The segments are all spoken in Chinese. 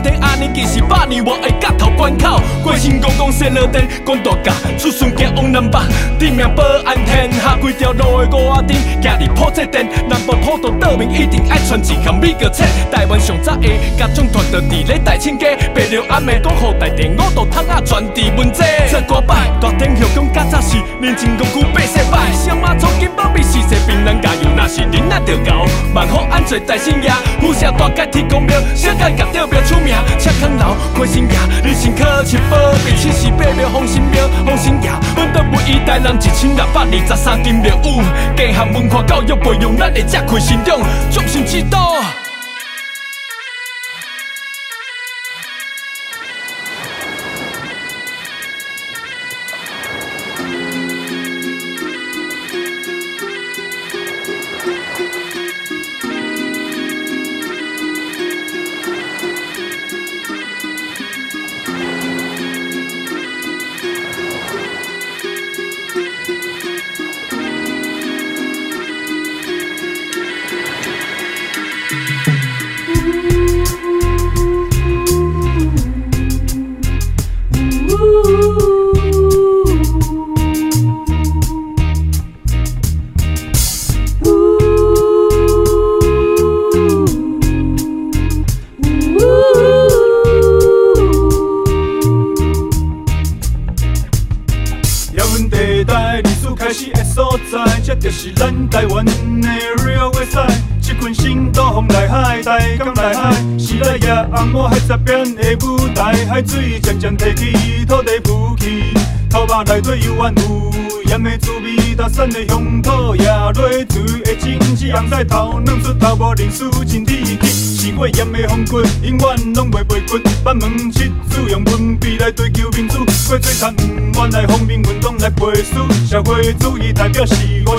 天安尼，其实百年我的角头关口，关心公公生落电，关大甲，出顺行往南北，地命保安天下，规条路的五仔阵，行伫铺设电，南部土豆岛民一定爱传一项米个菜，台湾上早的家长团就伫咧大亲家，白龙暗暝讲好大电五道汤仔传递文字，做歌摆，大天后宫较早时，年前公区八世摆，小马从金宝比四世槟榔加油，若是恁仔着高，万福。安做在心呀，富社大街天公庙，小街甲吊庙出名，赤崁楼过心呀，日新科七宝比七十八庙丰新庙，丰新呀，阮都不一代人一千六百二十三金庙有，加项文化教育培养咱的智慧心中，众神之道。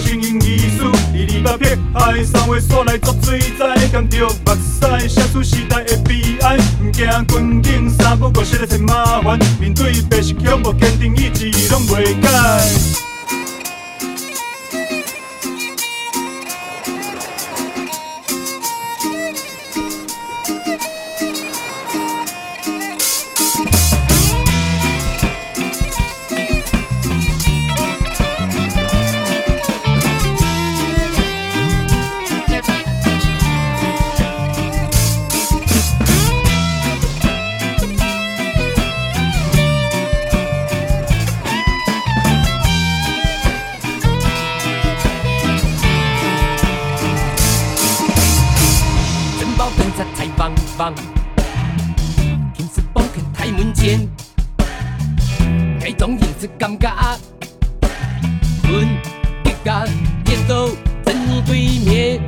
经营艺术，二二八撇海三位所来金丝绷紧大门前，假装认真感觉。分一家一手在你对面，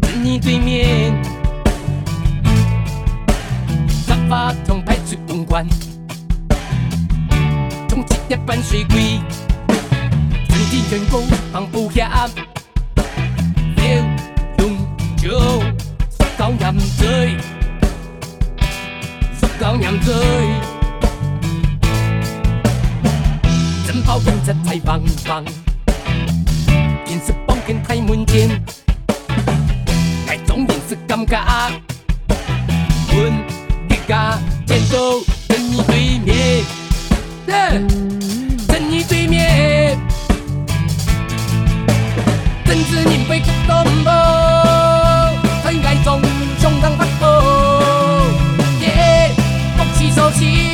在你对面。沙发从派出所搬，从一只板水柜，全体员工放不下。刘永久。狗饮醉，属狗饮醉。枕包跟着太棒棒，电视包跟太门前，该总也是尴尬。问你家天都在你对面，在你对面，真是你被感动了，很爱总。当不好。耶，讽刺所。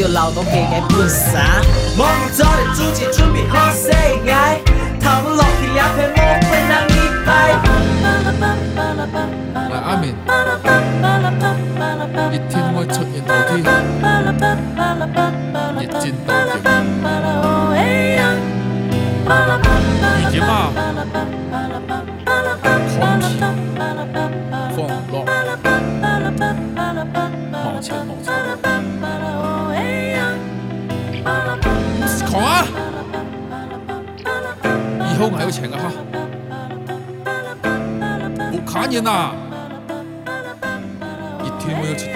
条流动嘅嘅半洒。望你早点出去准备好头落去两片莫非让你拍。来阿明，一天会出现到底，热战到底。已经啊，狂啊！以后还有钱啊哈！我看见啦，一天我要吃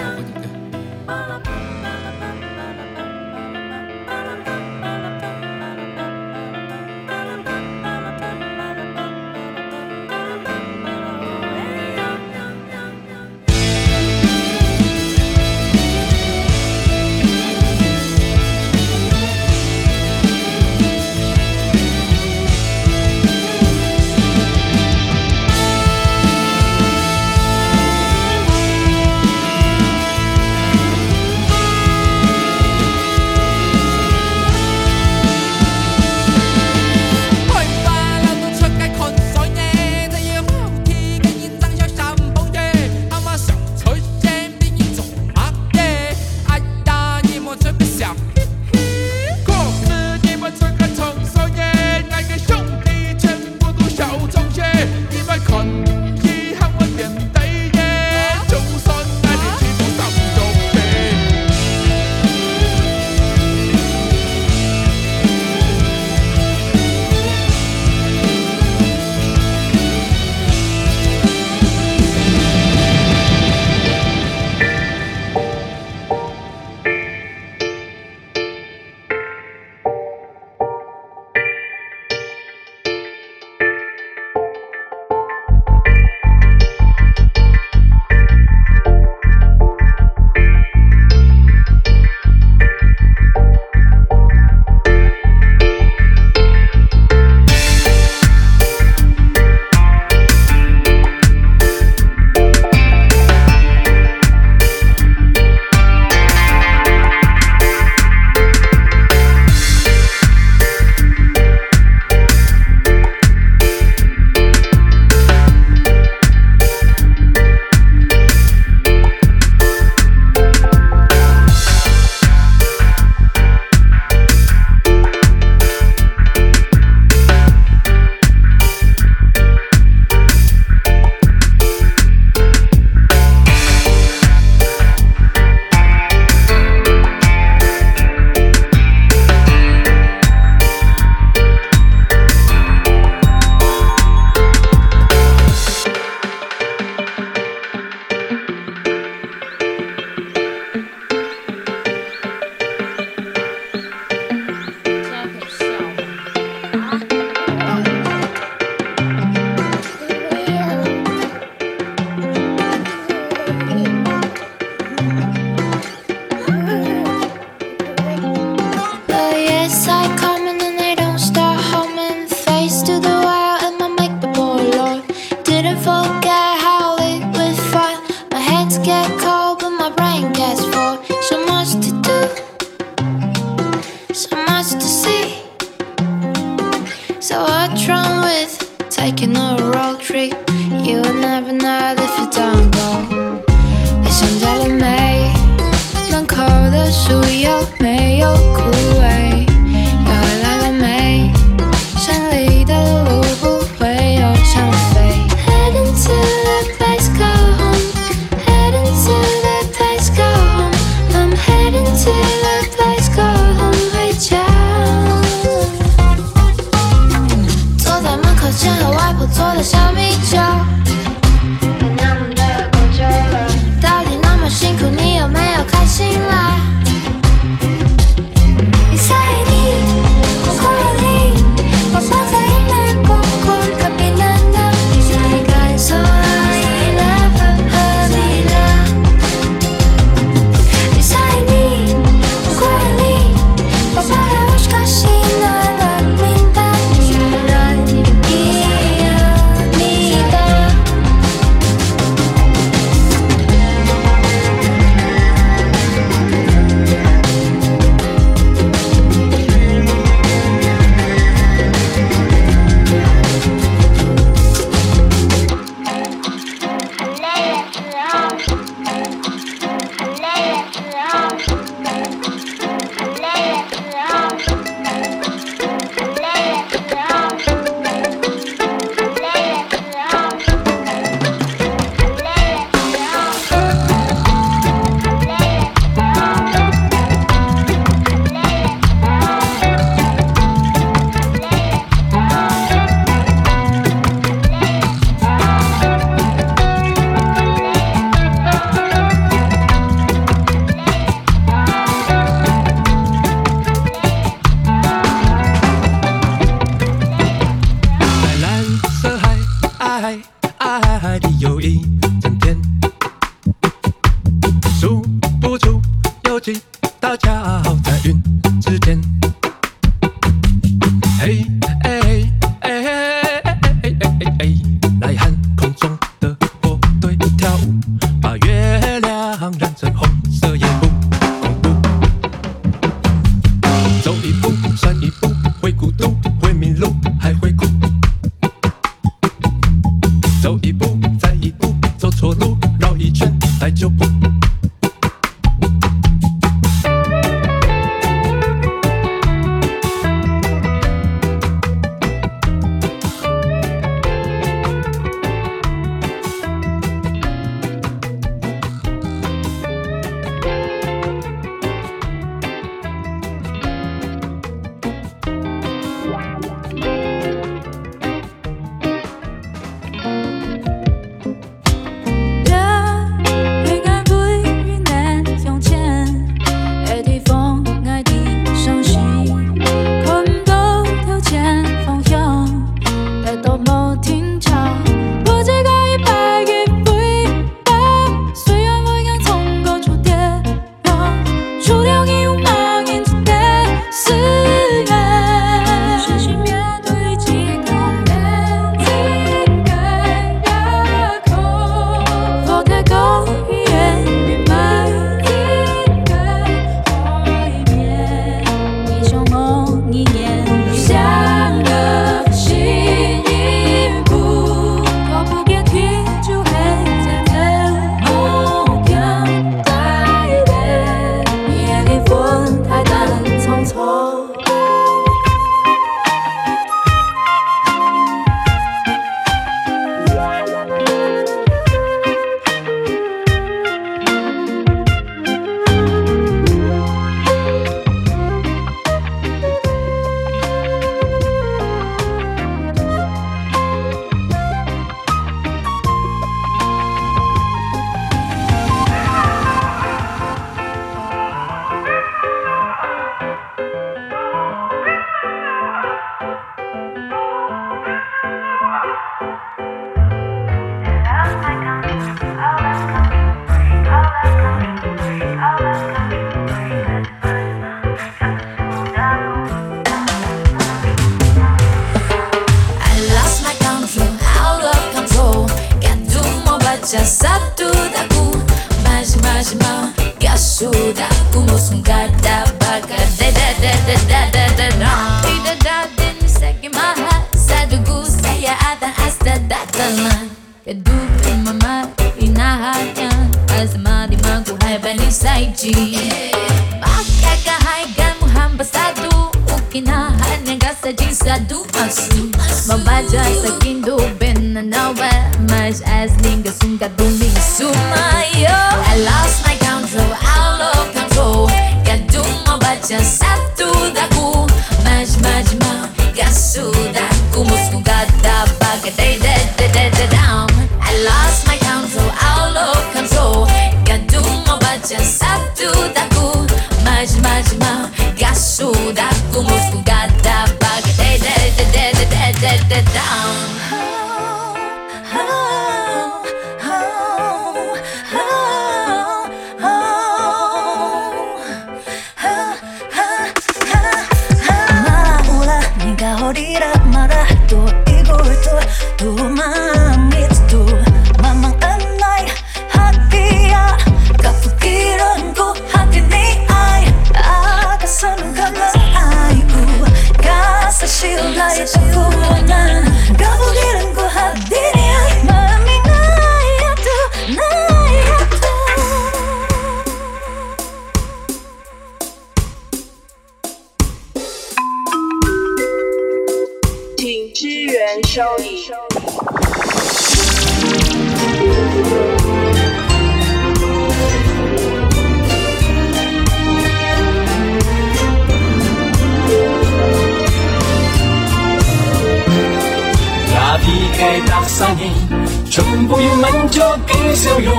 嘅笑容，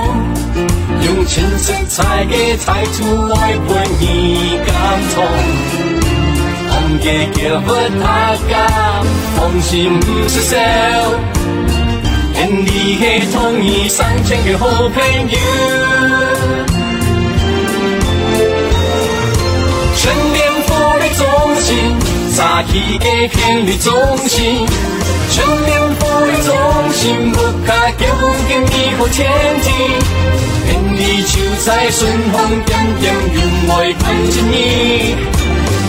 用全色彩嘅态度来陪你感动。红嘅叫不他家，放心唔是笑，愿你系同意上前嘅好朋友。全面覆盖中心，早起嘅频率中心，全面覆盖中心，不卡给不给你好天地，愿你就在顺风点点云外看见你。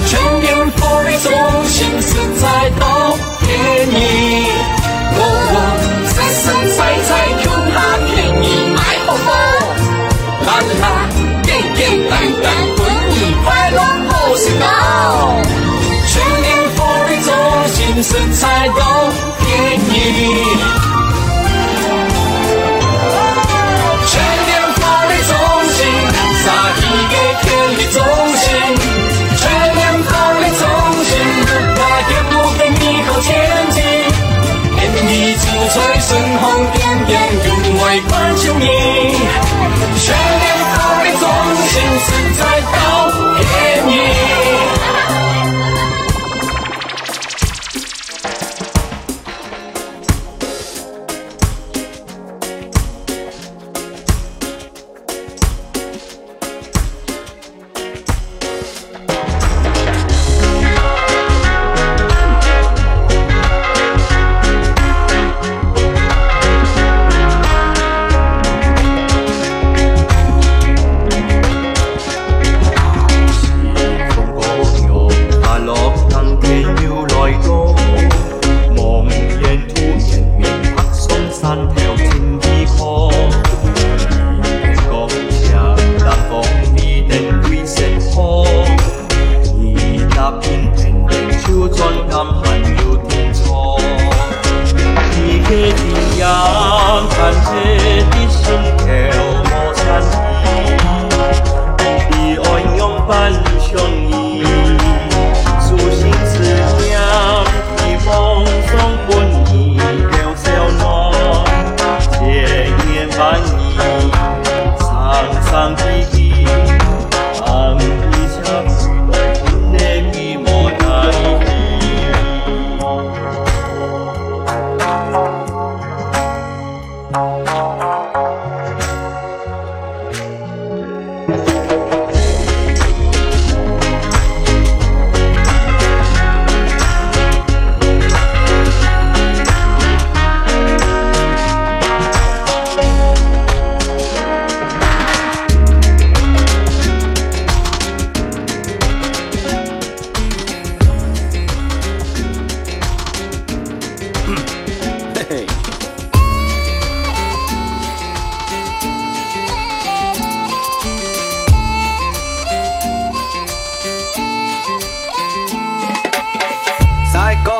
全面覆盖中心，实在都便宜。哦哦，实实在在 Q 哈便宜买好货，啦啦，简简单单，祝你快乐好时到。全面覆盖中心，食材都便宜。全面覆盖中心，撒一个便利中心。全面覆盖中心，不怕也不给你好天气。愿你就在顺风点点云外关心你。全面覆盖中心，实在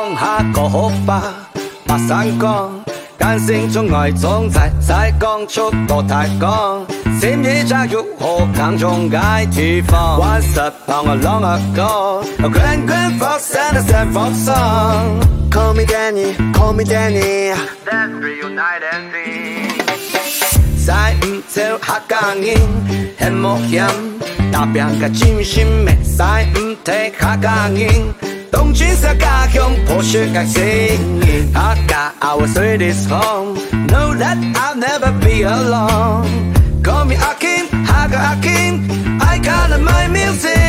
讲下个好吧，八三讲，感性中爱总在在讲出多太讲，心意加入何当中爱地方，Once upon a long ago，滚滚佛山的山峰上，Call me Danny，Call me Danny，Let's reunite ending，在唔跳下钢音，很冒险，大边个精神美，在唔跳下钢音。东京色家乡，破雪嘅声音。I got our sweetest home. Know that I'll never be alone. Call me Akin, Haga Akin. I got my music.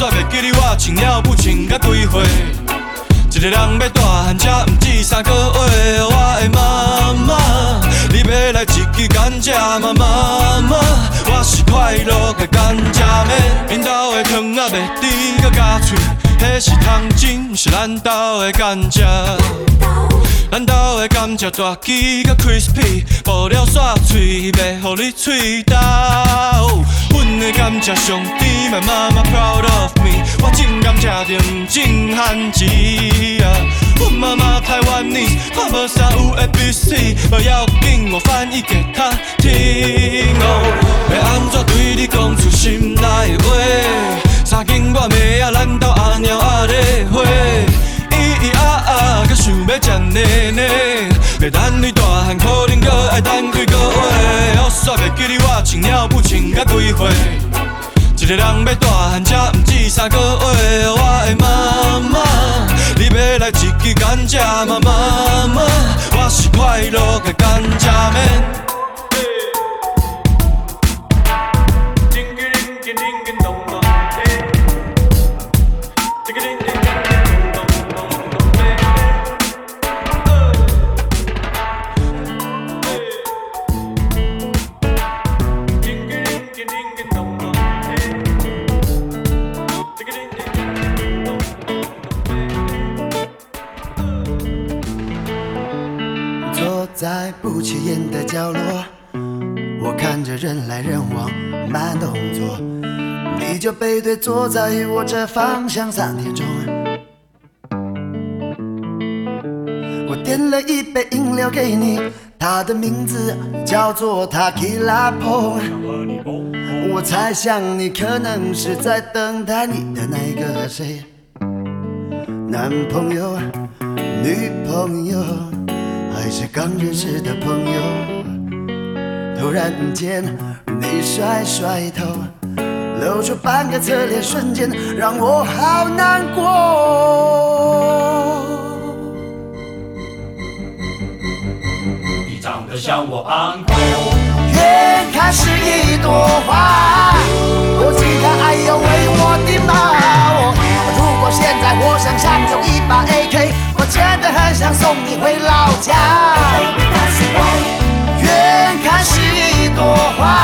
煞袂记你我穿了不穿甲几岁。一个人要大汉，才毋止三个月。甘蔗吗？妈妈，我是快乐的甘蔗妹。因兜的糖仔袂甜阁加脆，迄是糖精，是咱兜的甘蔗。咱兜的甘蔗大枝甲 crispy，剥了煞脆，要互你喙焦。阮的甘蔗上甜，my mama proud of me，我种甘蔗就毋种番薯啊。阮妈妈台湾人，看无啥有 A B C，无要紧，我翻译给她听。要安怎对你讲出心内话？三更半暝啊，咱兜阿猫阿咧花。咿咿啊啊，阁想要吃奶奶，要等你大汉，可能阁爱等几个月。后煞袂记得我穿了不穿甲几岁。一个人要大汉，才毋止三个月。我的妈妈，你要来一支甘蔗吗？妈妈，我是快乐的甘蔗妹。在不起眼的角落，我看着人来人往，慢动作。你就背对坐在我这方向三点钟。我点了一杯饮料给你，它的名字叫做 Tequila Pong。我猜想你可能是在等待你的那个谁，男朋友、女朋友。还是刚认识的朋友，突然间你甩甩头，露出半个侧脸，瞬间让我好难过。你长得像我 uncle，远看是一朵花，我期待爱要为我的猫。如果现在我身上有一把 AK。真的很想送你回老家。远看是一朵花，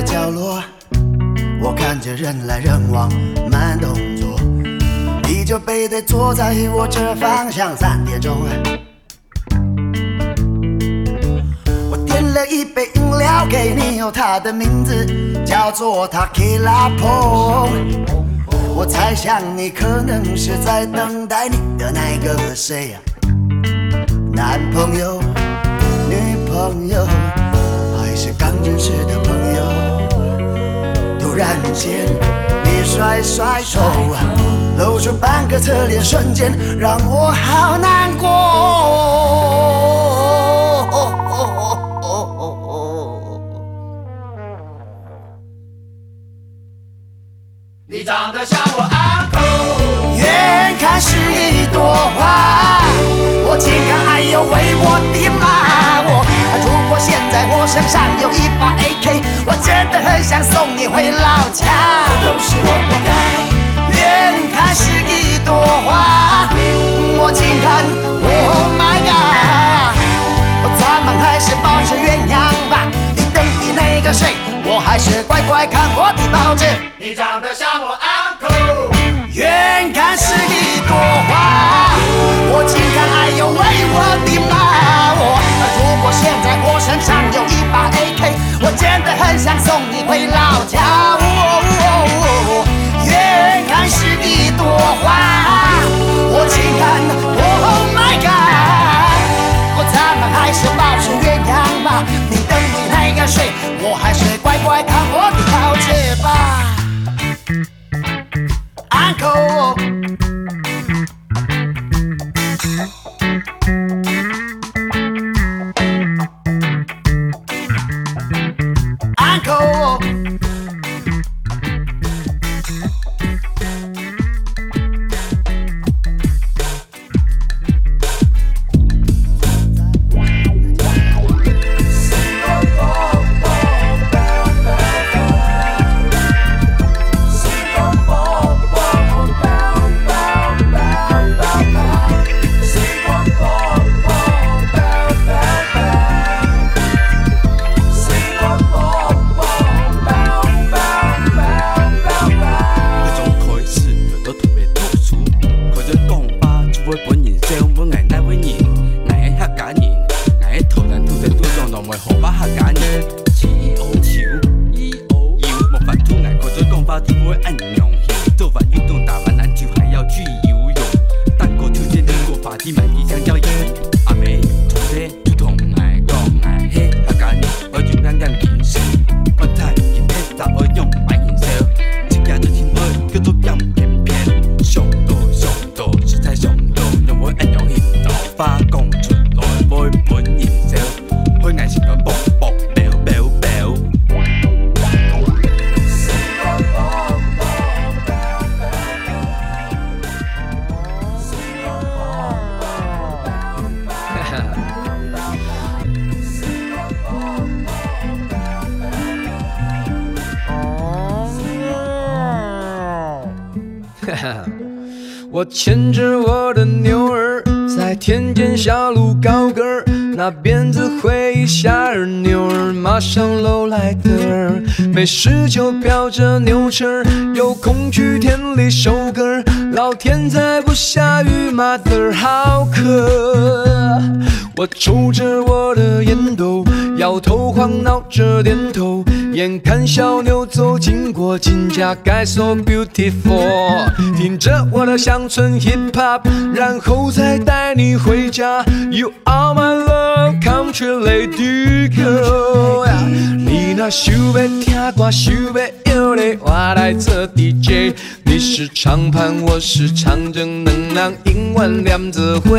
的角落，我看着人来人往，慢动作。你就背对坐在我这方向，三点钟。我点了一杯饮料给你，有他的名字叫做 Tequila Pong。我猜想你可能是在等待你的那个谁啊？男朋友、女朋友，还是刚认识的朋友？突然间，你甩甩手，露出半个侧脸，瞬间让我好难过。你长得像我阿哥远看是一朵花，我竟敢爱又为我的妈！我如果现在我身上有一把 AK，很想送你回老家。都是我活该。远看是一朵花，我竟敢，Oh my God！咱们还是保持原样吧。你等的那个谁？我还是乖乖看我的报纸。你长得像我 uncle，远看是一朵花，我竟敢爱又为我的妈！我如果现在我身上有一把 AK，我真的很想送你回老家。远看是一朵花，我竟敢，Oh my God！咱们还是保持原样吧。你等你那个谁，我还是乖乖看我的报纸吧。Uncle。或者讲法就会按钮。牵着我的。牛儿，在田间小路高歌儿，那鞭子挥一下儿，牛儿马上搂来的。儿，没事就飙着牛车儿，有空去田里收割儿，老天再不下雨，Mother 好渴。我抽着我的烟斗，摇头晃脑着点头，眼看小牛走经过，金家盖 so beautiful，听着我的乡村 hip hop，然后再带你回家。You are my love country lady girl，你那想要听歌，想要摇的，我来做 DJ。你是唱盘，我是唱针，两人永远黏着伙。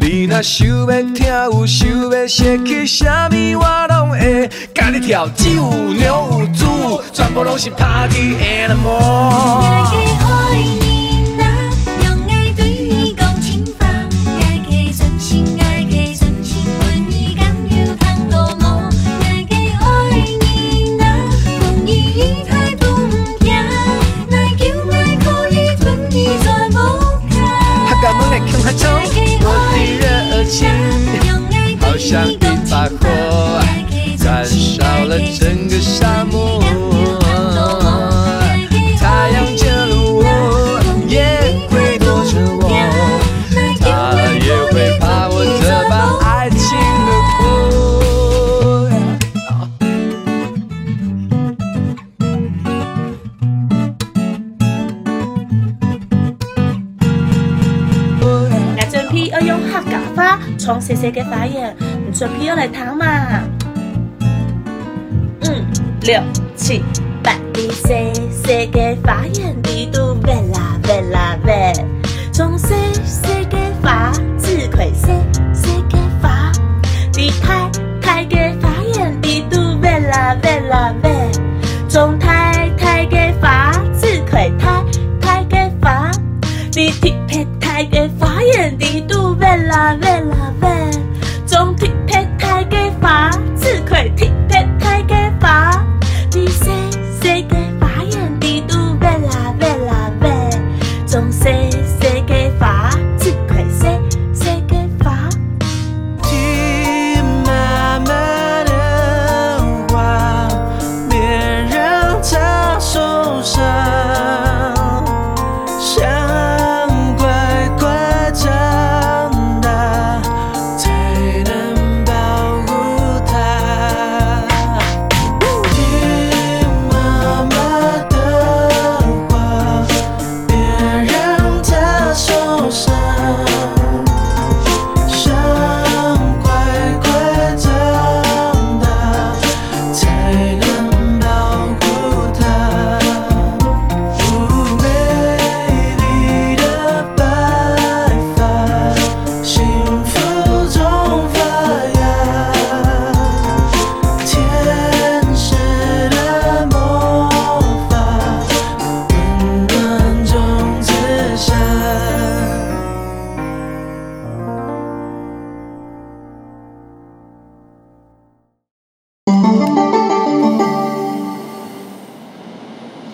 你那想要跳舞，想要写起啥物，我拢会。甲你跳鸡舞、牛全部拢是 Party animal。哎呀，你说皮要来糖嘛？嗯，六七。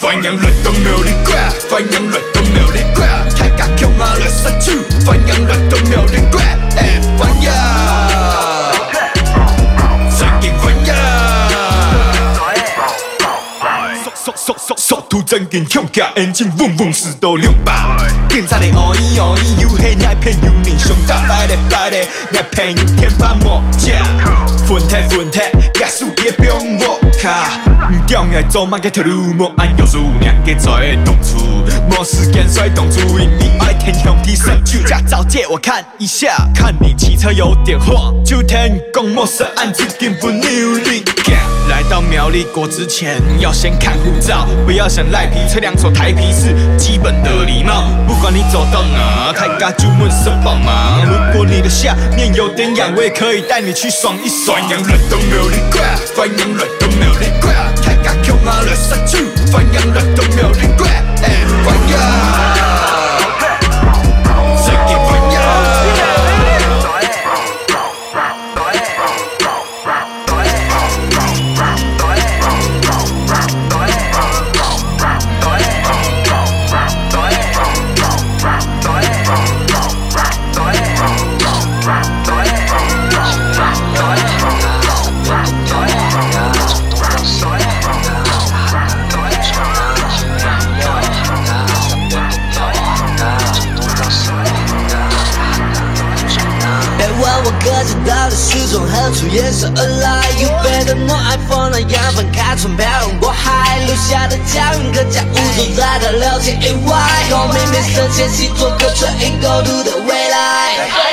Phải nhận lời tâm đều đi qua, Phải nhận lời tâm đều đi qua. Thay cả kêu mà lời xa chứ nhận lời tâm đều đi qua. Em phải nhà Giang kiện phải nhà Sọ sọ sọ sọ thu chân kiện không cả Em chim vùng vùng sự đồ liệu bà. Kiểm tra để ôi ôi You hate nhai phê như mình sống ta Phải đẹp phải đẹp Đẹp phê ba mọ Yeah. Phun thẻ phun thẻ Gà su kia biông vộ 卡。唔重要，做乜嘅条路，莫按要素，两个在动处，没时间甩动主意，你爱天向地伸手，驾照借我看一下，看你骑车有点晃，就听讲陌生案子根本没有你。来到苗栗国之前，要先看护照，不要想赖皮，车辆走台皮是基本的礼貌。不管你走到哪，大家就问声帮忙。如果你的下面有点痒，我也可以带你去爽一爽。欢迎来到苗栗国，欢迎来到苗 hey greedy don't fret what you see is what you get you name it i have it what you see is what you get 出颜色而来。You better know I fall in 缘分开船漂洋过海，留下的脚印更加无所在的了解以外。Call me Mr. 千禧，做个 t r a i 的 go to the 未来。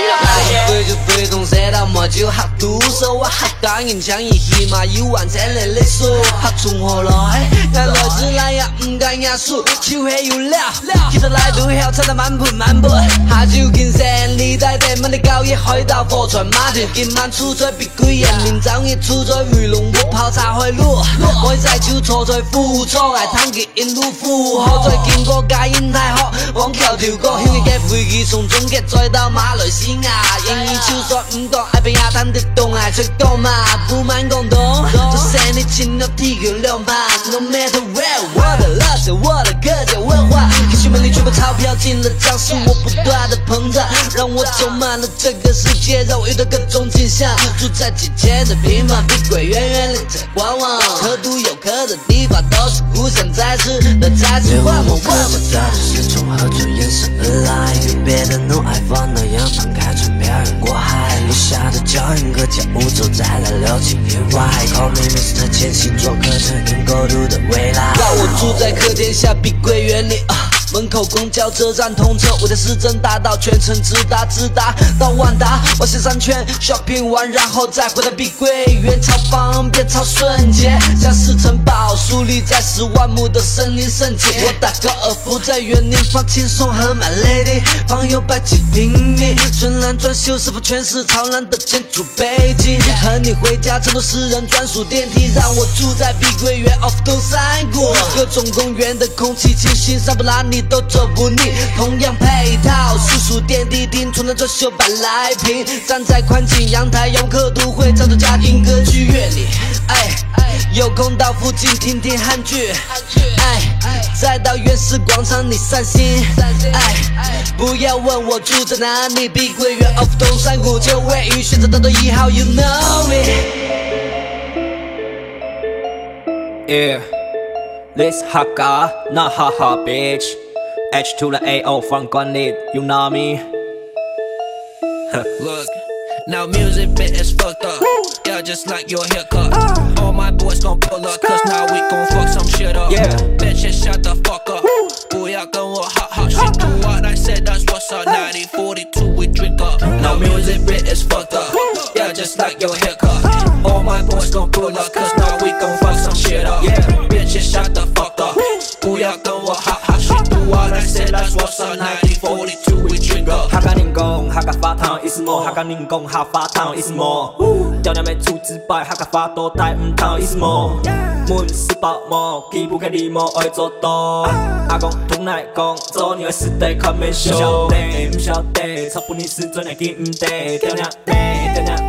背就被动，再到没就瞎读书。我瞎讲，人抢伊起码有完才来历史。他从何来？俺来自南阳，唔敢认输，手还有料。其实来都好，吃得满盆满钵。下酒见山，你在地门的高一海盗货船码头，今晚出在别贵人，明早日出在鱼龙窝泡茶开路。我在酒坐在富错，爱贪极因路富可，再经过戒烟太渴，往桥跳过，晓得嘅飞机从中国再到马来西亚。你就算不懂爱不要谈得懂爱才懂嘛不蛮广东这三年请你体会留疤 no matter where 我的老师我的客家文化可惜金门里全部钞票进了账，是我不断的膨胀，让我走满了这个世界，让我遇到各种景象。住在几千的平房，碧桂园园里在观望，可独有客的地方都是互相在吃的在吃。我们看不到的是从何处延伸而来，与别的 no iPhone 那样放开船漂洋过海，留下的脚印和脚步走在了流情野外。Call me Mr. 千星座课程因孤独的未来。让我住在客天下碧桂园里啊。门口公交车站通车，我在市政大道全程直达直达到万达，我先三圈 shopping 完，然后再回到碧桂园，超方便超瞬捷，像是城堡树立在十万亩的森林圣洁。我打高尔夫在园林放轻松和 my lady，旁有百几平米，纯蓝装修是否全是超烂的建筑背景？和你回家乘坐私人专属电梯，让我住在碧桂园 of 东山谷，各种公园的空气清新，桑布拉尼都走不腻，同样配套，叔叔电梯厅，除了装修百来坪，站在宽景阳台，用客都会唱着家庭歌剧院里，哎，有空到附近听听韩剧，哎，再到院士广场里散心，哎，不要问我住在哪里，碧桂园 of 东山谷就位于选择道的一号，You know me。Yeah, this hot guy, not hot hot bitch. H to the AO funk on it, you know me? Look, now music bit is fucked up. Yeah, just like your haircut. Uh. All my boys gon' pull up, cause now we gon' fuck some shit up. Yeah. Bitches shut the fuck up. Booyah gun gon' hot hot shit. Do what I said, that's what's up. 1942, we drink up. Now music bit is fucked up. Yeah, just like your haircut. Ah. All my boys gon' pull up, cause now we gon' fuck some shit up. Yeah. Bitches shut the fuck up. 不要跟我 hot hot shit. Do what I said, that's what's up. 90, 42, we drink up. 哈嘎宁工，哈嘎发烫，意思么？哈嘎宁工，哈发烫，意思么？屌娘们出自白，哈嘎发多带唔烫，意思么？门是薄膜，记不开你么爱做多。阿公同来讲，做你会死得看没晓得，唔晓得，操不你是真的记唔得。屌娘妹，屌娘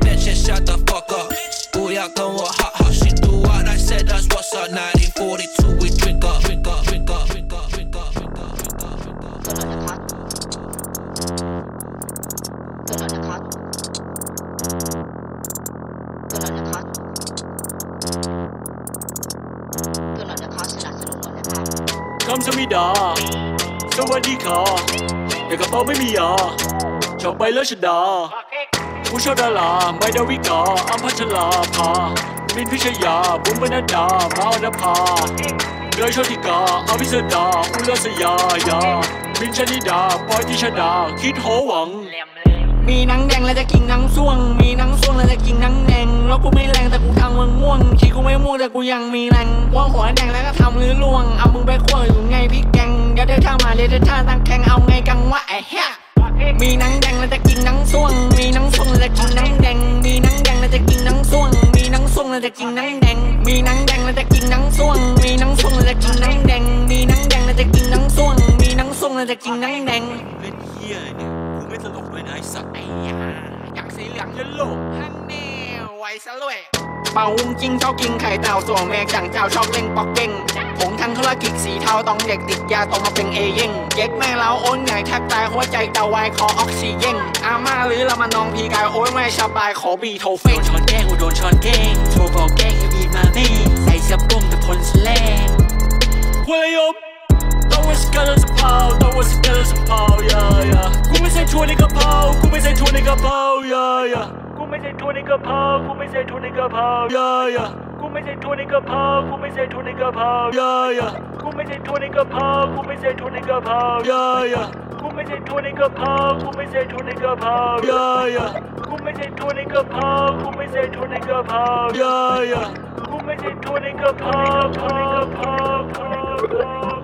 shut the fuck up. Ooh, y'all gon' walk hot, hot. She do what I said, that's what's up. 1942, we drink up, drink up, drink up, drink up, drink up, drink up, drink up, drink up. คำสมิดา สวัสดีค่ะแต่กระเป๋าไม่มียาชอบไปแล้วชดา ผู้ชอบดาราไม่ดาวิกาอัมพัชลาภามินพิชยา บุ๋มบรรดามาอนภาเกยโชติกาอภิสดา อุลสยายามินชนิดาปอยติชดา คิดโหวัง มีนังแดงแล้วจะกินนังส่วง มีนังส่วงแล้วจะกินนังแดง แล้วกูไม่แรงแต่กูทำมึงง่วงขี้กูไม่ม่วงแต่กูยังมีแรงว่าหัวแดงแล้วก็ทำหรือล่วง เอามึงไปคั่วอยู่ไงพี่แกงเดี๋ยวเดินทามาเดี๋ยวเดินทาตั้งแข่งเอาไงกังวะไอ้เหี้ย มีนังแดงแล้วจะกินนังส่วง มีนังส่วงแล้วจะกินนังแดง มีนังแดงแล้วจะกินนังส่วง มีนังส่วงแล้วจะกินนังแดง มีนังแดงแล้วจะกินนังส่วง มีนังส่วงแล้วจะกินนังแดง มีนังแดงแล้วจะกินนังส่วง มีนังส่วงแล้วจะกินนังแดงเล่นเฮียเนี่ยกูไม่ตลกเลยนะไอ้สัตว์ไอ้ยาอยากสีเหลืองยันโลกฮันแน่ไวซะเลย เป่าวุ้งจิ้งชอบกินไข่เต่าส่วงแมกจังเจ้าชอบเล่นปอกเก่งผมทั้งธุรกิจสีเทาต้องเด็กติดยาต้องมาเป็นเอเย่งเย็กแม่เราโอนใหญ่แทบตายหัวใจเตาวายคอออกซิเจนอาม่าหรือเรามานองพีกายโอ้ยไม่สบายขอบีโทเฟโดนช้อนแก้งกูโดนช้อนแก้งโทรบอกแก้งให้บีมาแม่ใส่เสื้อปุ้มแต่พลสแลงหัวเลยบต้องว่าสกัดสะเพราต้องว่าสกัดสะเพรายายากูไม่ใช่ถั่วในกะเพรากูไม่ใช่ถั่วในกะเพรายายากู ไม่ใช่ถั่วในกะเพรากูไม่ใช่ถั่วในกะเพรายายากูไม่ใช่ถั่วในกะเพรากูไม่ใช่ถั่วในกะเพรายายากูไม่ใช่ถั่วในกะเพรากูไม่ใช่ถั่วในกะเพรายายากูไม่ใช่ถั่วในกะเพรากูไม่ใช่ถั่วในกะเพรายายากูไม่ใช่ถั่วในกะเพรากูไม่ใช่ถั่วในกะเพรายายากูไม่ใช่ถั่วในกะเพราถั่วในกะเพราถั่วในกะเพรา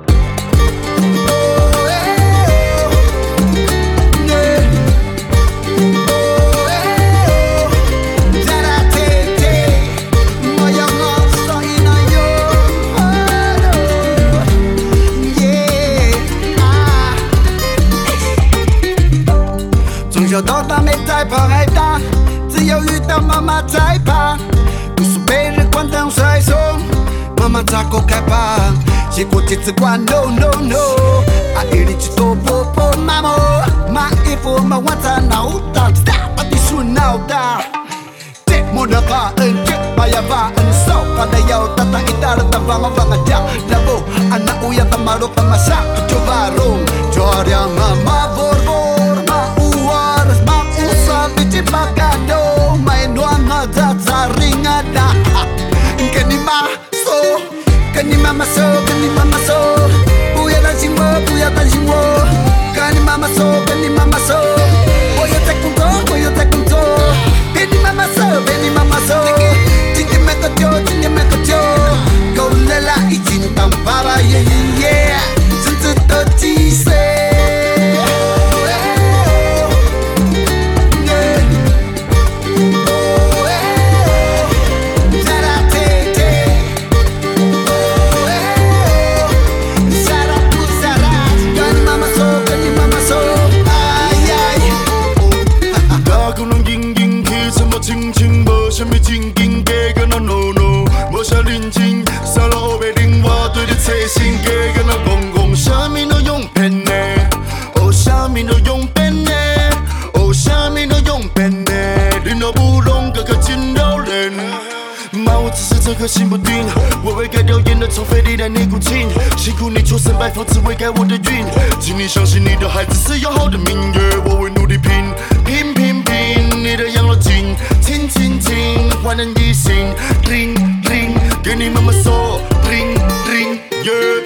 要到大没在怕挨打，只有遇到妈妈才怕。读书被人管得又太松，妈妈咋个敢怕？是过日子惯了，no no no，啊一日只做婆婆妈妈，妈衣服妈碗脏，哪有胆子打？阿弟孙孬的，爹母难看恩，姐怕呀怕恩嫂，怕得要打打打打打，帮阿帮阿家。阿伯阿奶阿爷打骂多，阿妈想就巴隆，就阿样妈妈。dzadza ringana nkenima so kenima maso kenima maso buya ta xin'we buya ta xin'we kanima maso kanima maso voyo tekunto voyo tekunto venima maso venima maso 心不定，我微该掉眼的，从肺你带你哭泣。辛苦你出生拜佛，只为改我的运。请你相信你的孩子是有好的命运，我会努力拼拼拼拼。你的养老金，亲亲亲，焕然一新，ring ring，给你妈妈说，ring ring。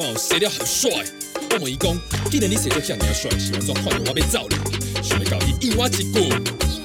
我写得很帅，我问伊讲，既然你写得这么帅，是按怎看我？我被造，想要教伊应我一句。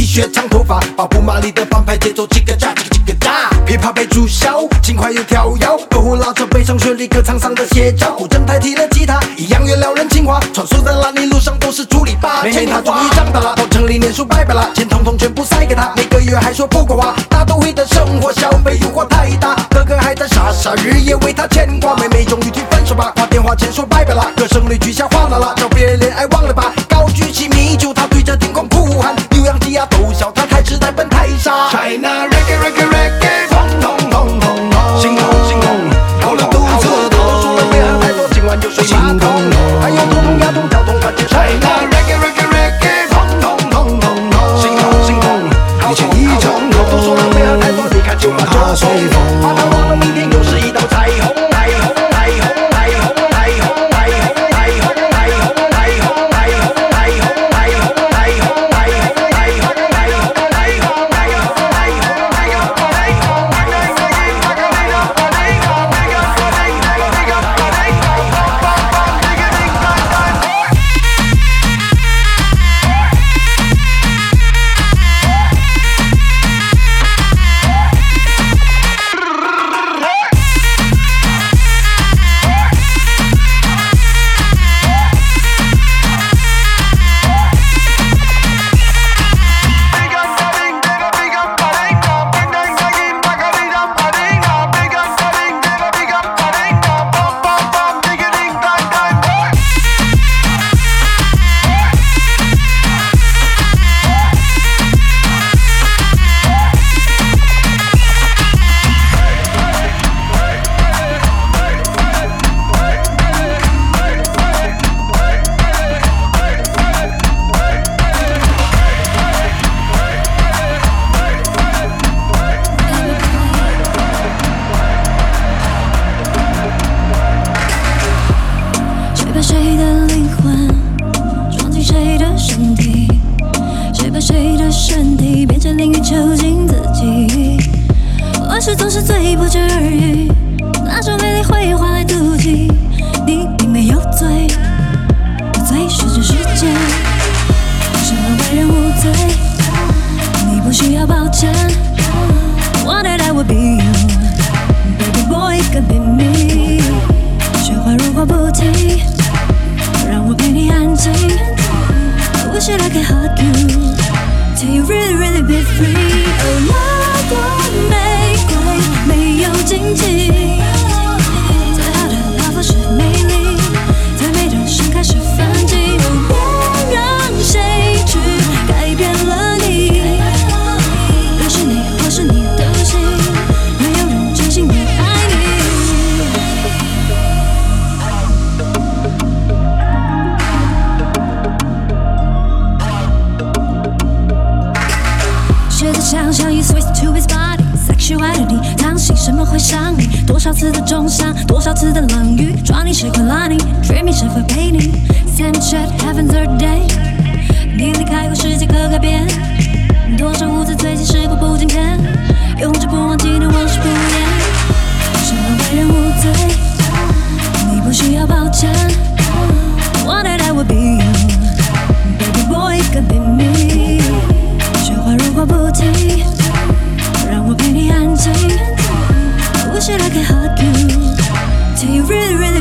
一雪长头发，把不马里的帮派节奏，几个炸，几个炸。琵琶被注销，轻快又跳跃。哥哥拉着背上旋律，歌唱上的写照，古筝代替了吉他，一样也撩人情话。穿梭在拉尼路上，都是主巴八千。他终于长大了，到城里念书拜拜了，钱统统全部塞给他，每个月还说不够花。大都会的生活消费诱惑太大，哥哥还在傻傻日夜为他牵挂。妹妹终于提分手吧，挂电话前说拜拜了，歌声里曲下话啦啦，找别人恋爱忘了吧。soy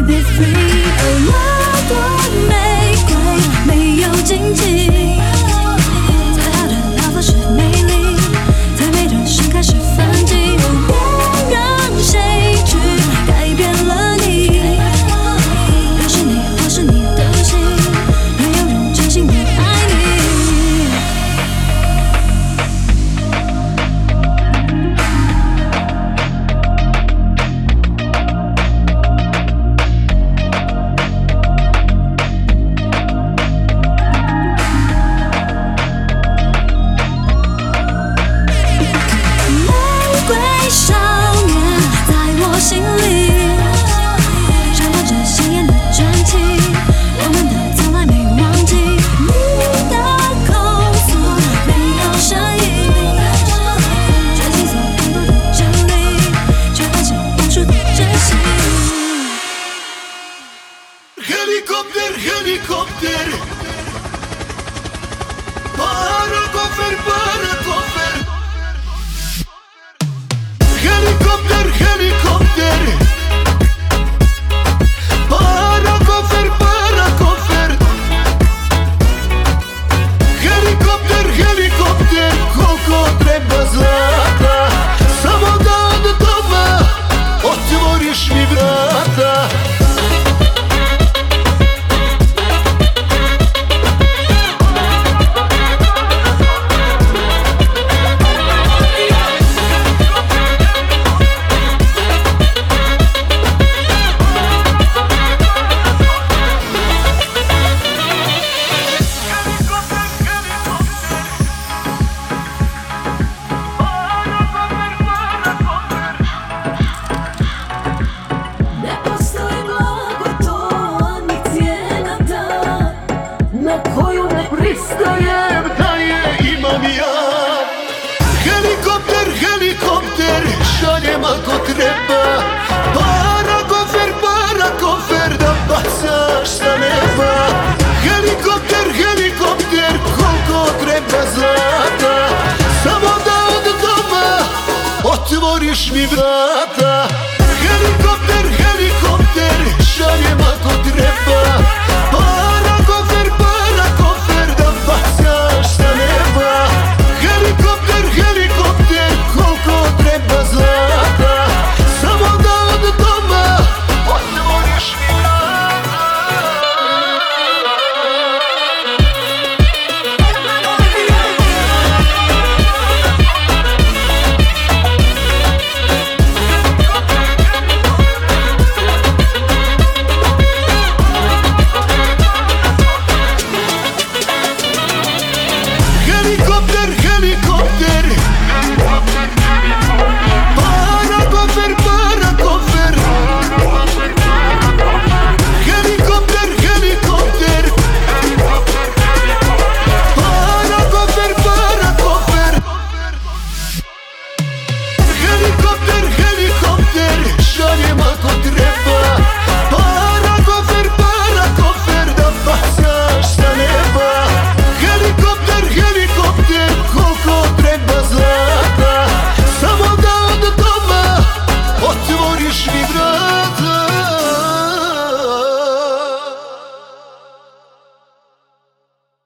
this free. alone. Oh, novaca šta neba Helikopter, helikopter, koliko treba zlata? Samo da od doma otvoriš mi vrata.